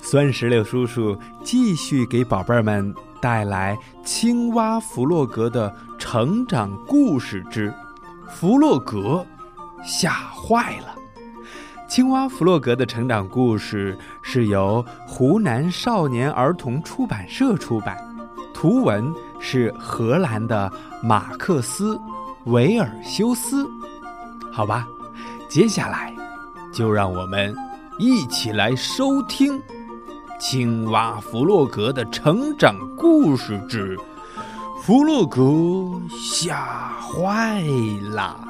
酸石榴叔叔继续给宝贝儿们带来青蛙弗洛格的成长故事之《弗洛格吓坏了》。青蛙弗洛格的成长故事是由湖南少年儿童出版社出版，图文是荷兰的马克思·维尔修斯。好吧，接下来就让我们一起来收听。青蛙弗洛格的成长故事之《弗洛格吓坏了》。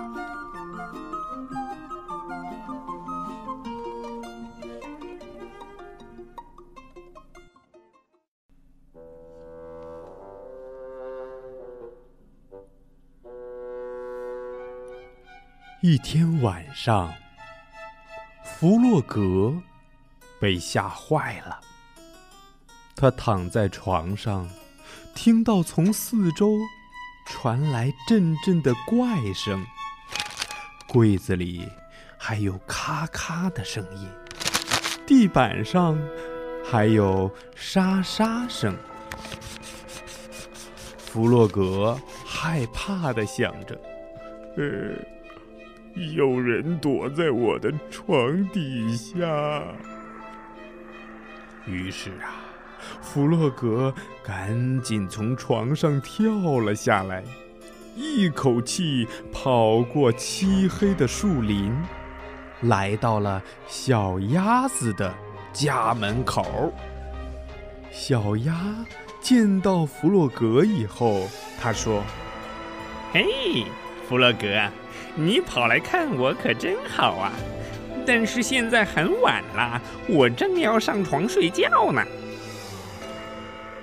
一天晚上，弗洛格被吓坏了。他躺在床上，听到从四周传来阵阵的怪声，柜子里还有咔咔的声音，地板上还有沙沙声。弗洛格害怕的想着：“呃，有人躲在我的床底下。”于是啊。弗洛格赶紧从床上跳了下来，一口气跑过漆黑的树林，来到了小鸭子的家门口。小鸭见到弗洛格以后，他说：“嘿，弗洛格，你跑来看我可真好啊！但是现在很晚了，我正要上床睡觉呢。”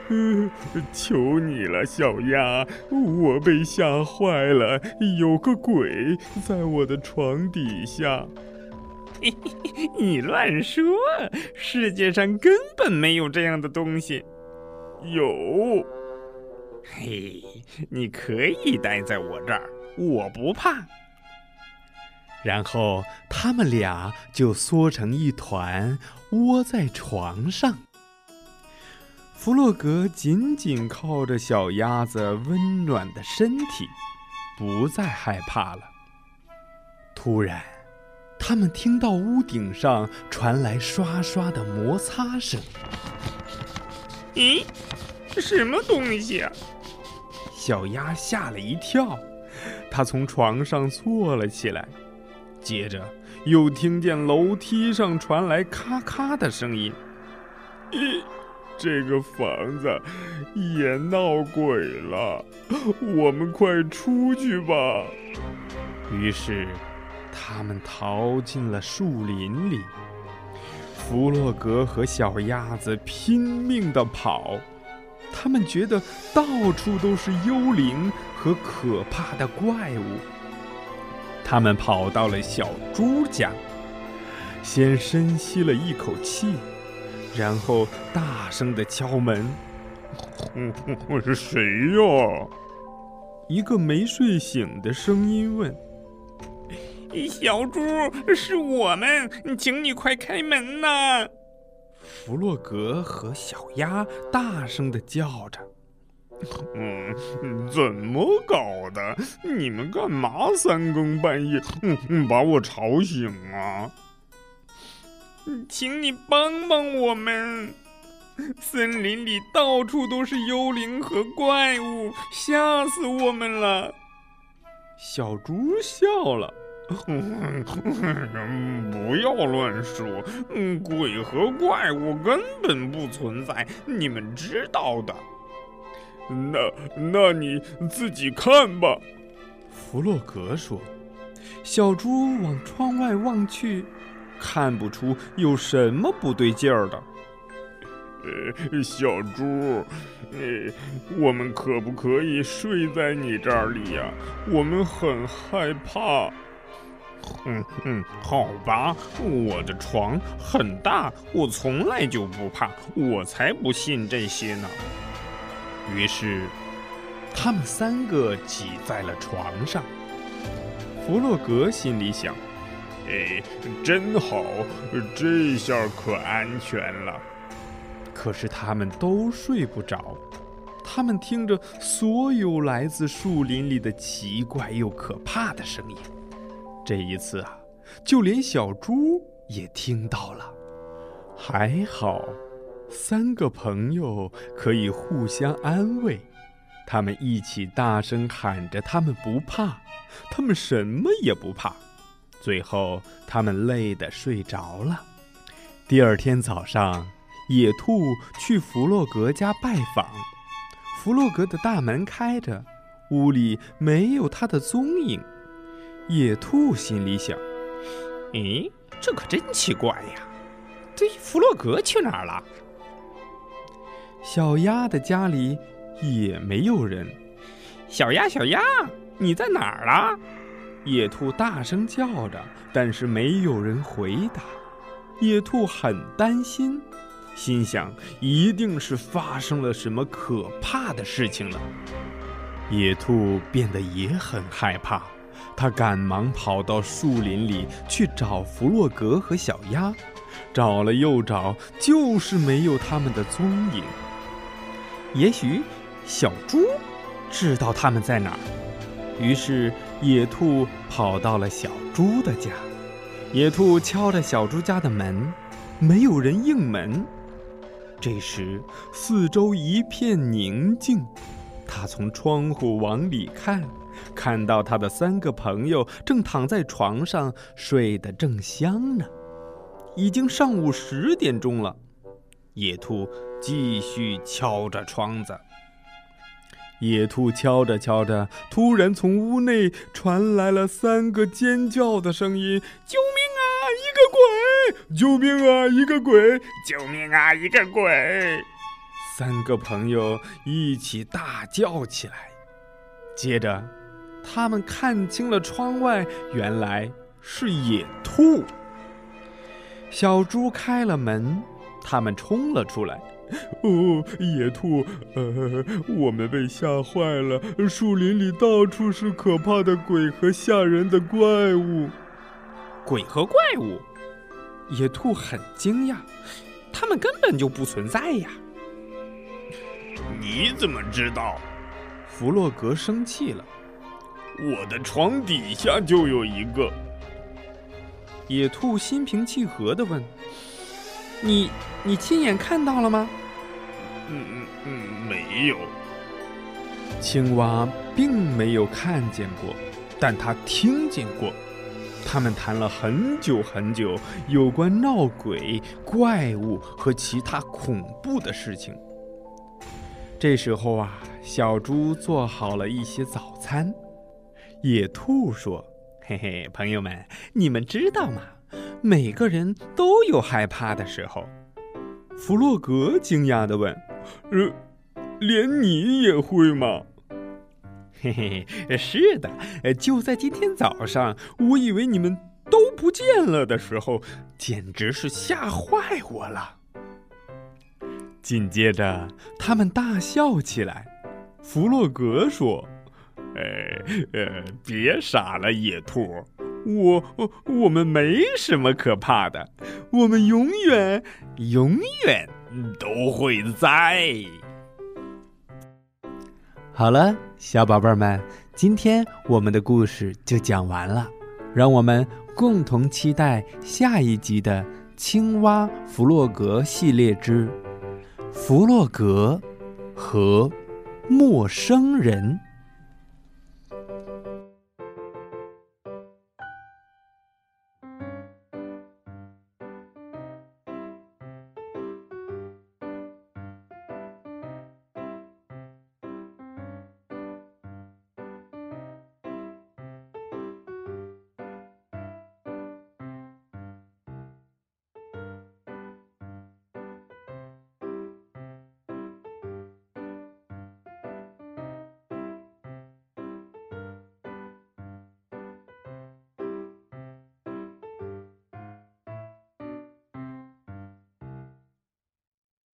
嗯，求你了，小鸭，我被吓坏了，有个鬼在我的床底下。你乱说，世界上根本没有这样的东西。有。嘿，你可以待在我这儿，我不怕。然后他们俩就缩成一团，窝在床上。弗洛格紧紧靠着小鸭子温暖的身体，不再害怕了。突然，他们听到屋顶上传来刷刷的摩擦声。咦，什么东西啊？小鸭吓了一跳，它从床上坐了起来，接着又听见楼梯上传来咔咔的声音。咦？这个房子也闹鬼了，我们快出去吧！于是，他们逃进了树林里。弗洛格和小鸭子拼命地跑，他们觉得到处都是幽灵和可怕的怪物。他们跑到了小猪家，先深吸了一口气。然后大声的敲门，我是谁呀？一个没睡醒的声音问：“小猪，是我们，请你快开门呐！”弗洛格和小鸭大声的叫着：“嗯，怎么搞的？你们干嘛三更半夜，嗯，把我吵醒啊？”请你帮帮我们！森林里到处都是幽灵和怪物，吓死我们了。小猪笑了：“ 不要乱说，鬼和怪物根本不存在，你们知道的。那那你自己看吧。”弗洛格说。小猪往窗外望去。看不出有什么不对劲儿的。呃，小猪，呃，我们可不可以睡在你这里呀？我们很害怕。嗯嗯，好吧，我的床很大，我从来就不怕，我才不信这些呢。于是，他们三个挤在了床上。弗洛格心里想：“哎，真好，这下可安全了。”可是他们都睡不着，他们听着所有来自树林里的奇怪又可怕的声音。这一次啊，就连小猪也听到了。还好，三个朋友可以互相安慰，他们一起大声喊着：“他们不怕，他们什么也不怕。”最后，他们累得睡着了。第二天早上，野兔去弗洛格家拜访，弗洛格的大门开着，屋里没有他的踪影。野兔心里想：“咦，这可真奇怪呀！这弗洛格去哪儿了？”小鸭的家里也没有人。小鸭，小鸭，你在哪儿了？野兔大声叫着，但是没有人回答。野兔很担心，心想一定是发生了什么可怕的事情了。野兔变得也很害怕。他赶忙跑到树林里去找弗洛格和小鸭，找了又找，就是没有他们的踪影。也许小猪知道他们在哪儿，于是野兔跑到了小猪的家。野兔敲着小猪家的门，没有人应门。这时四周一片宁静，他从窗户往里看。看到他的三个朋友正躺在床上睡得正香呢，已经上午十点钟了。野兔继续敲着窗子。野兔敲着敲着，突然从屋内传来了三个尖叫的声音：“救命啊！一个鬼！救命啊！一个鬼！救命啊！一个鬼！”三个朋友一起大叫起来，接着。他们看清了窗外，原来是野兔。小猪开了门，他们冲了出来。哦，野兔，呃，我们被吓坏了。树林里到处是可怕的鬼和吓人的怪物。鬼和怪物？野兔很惊讶，他们根本就不存在呀。你怎么知道？弗洛格生气了。我的床底下就有一个。野兔心平气和地问：“你，你亲眼看到了吗？”“嗯嗯嗯，没有。”青蛙并没有看见过，但他听见过。他们谈了很久很久有关闹鬼、怪物和其他恐怖的事情。这时候啊，小猪做好了一些早餐。野兔说：“嘿嘿，朋友们，你们知道吗？每个人都有害怕的时候。”弗洛格惊讶地问：“呃，连你也会吗？”“嘿嘿，是的。就在今天早上，我以为你们都不见了的时候，简直是吓坏我了。”紧接着，他们大笑起来。弗洛格说。哎，呃，别傻了，野兔，我我们没什么可怕的，我们永远永远都会在。好了，小宝贝们，今天我们的故事就讲完了，让我们共同期待下一集的《青蛙弗洛格》系列之《弗洛格和陌生人》。